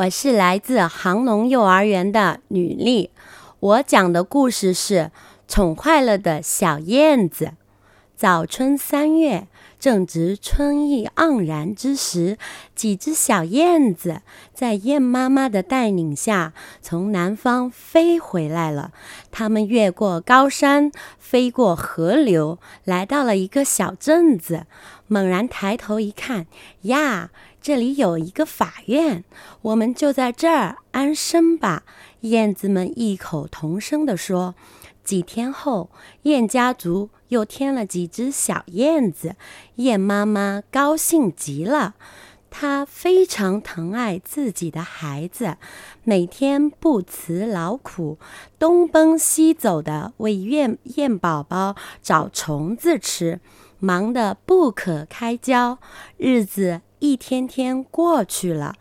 我是来自航农幼儿园的吕丽，我讲的故事是《宠坏了的小燕子》。早春三月，正值春意盎然之时，几只小燕子在燕妈妈的带领下从南方飞回来了。它们越过高山，飞过河流，来到了一个小镇子。猛然抬头一看，呀，这里有一个法院，我们就在这儿安身吧。燕子们异口同声地说。几天后，燕家族又添了几只小燕子，燕妈妈高兴极了。她非常疼爱自己的孩子，每天不辞劳苦，东奔西走的为燕燕宝宝找虫子吃，忙得不可开交。日子一天天过去了，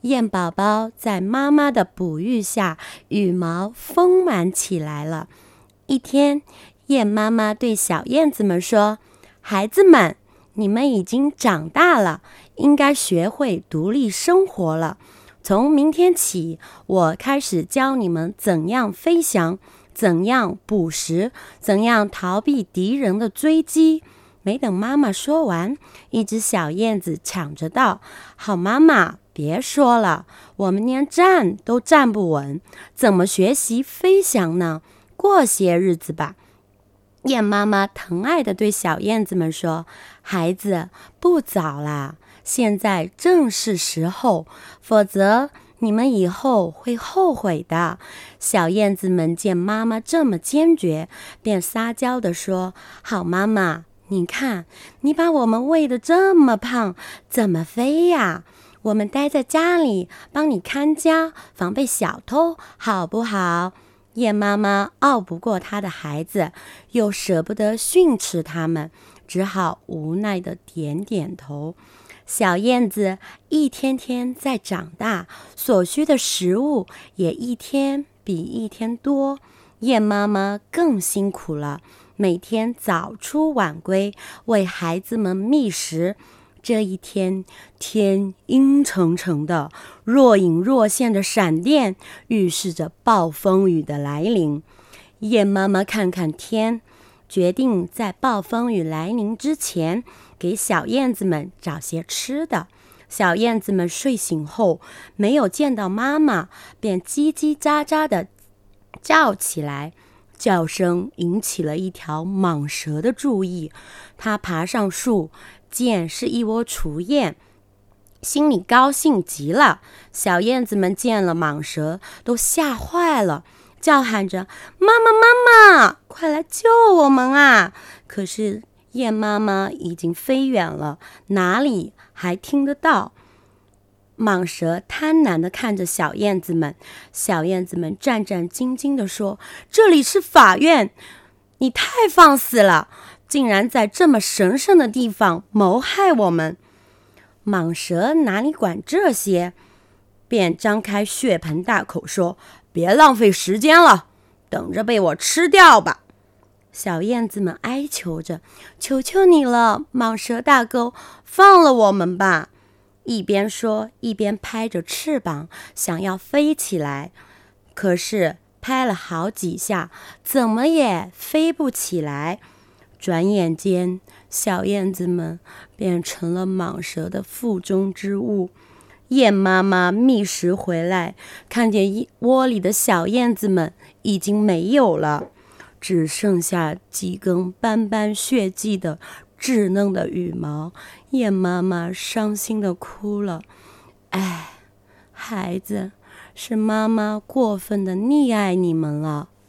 燕宝宝在妈妈的哺育下，羽毛丰满起来了。一天，燕妈妈对小燕子们说：“孩子们，你们已经长大了，应该学会独立生活了。从明天起，我开始教你们怎样飞翔，怎样捕食，怎样逃避敌人的追击。”没等妈妈说完，一只小燕子抢着道：“好妈妈，别说了，我们连站都站不稳，怎么学习飞翔呢？”过些日子吧，燕妈妈疼爱地对小燕子们说：“孩子，不早啦，现在正是时候，否则你们以后会后悔的。”小燕子们见妈妈这么坚决，便撒娇地说：“好妈妈，你看，你把我们喂得这么胖，怎么飞呀？我们待在家里，帮你看家，防备小偷，好不好？”燕妈妈拗不过她的孩子，又舍不得训斥他们，只好无奈的点点头。小燕子一天天在长大，所需的食物也一天比一天多。燕妈妈更辛苦了，每天早出晚归，为孩子们觅食。这一天，天阴沉沉的，若隐若现的闪电预示着暴风雨的来临。燕妈妈看看天，决定在暴风雨来临之前给小燕子们找些吃的。小燕子们睡醒后，没有见到妈妈，便叽叽喳喳地叫起来，叫声引起了一条蟒蛇的注意。它爬上树。见是一窝雏燕，心里高兴极了。小燕子们见了蟒蛇，都吓坏了，叫喊着：“妈妈，妈妈，快来救我们啊！”可是燕妈妈已经飞远了，哪里还听得到？蟒蛇贪婪地看着小燕子们，小燕子们战战兢兢地说：“这里是法院，你太放肆了！”竟然在这么神圣的地方谋害我们！蟒蛇哪里管这些，便张开血盆大口说：“别浪费时间了，等着被我吃掉吧！”小燕子们哀求着：“求求你了，蟒蛇大哥，放了我们吧！”一边说，一边拍着翅膀，想要飞起来。可是拍了好几下，怎么也飞不起来。转眼间，小燕子们变成了蟒蛇的腹中之物。燕妈妈觅食回来，看见窝里的小燕子们已经没有了，只剩下几根斑斑血迹的稚嫩的羽毛。燕妈妈伤心的哭了：“哎，孩子，是妈妈过分的溺爱你们了。”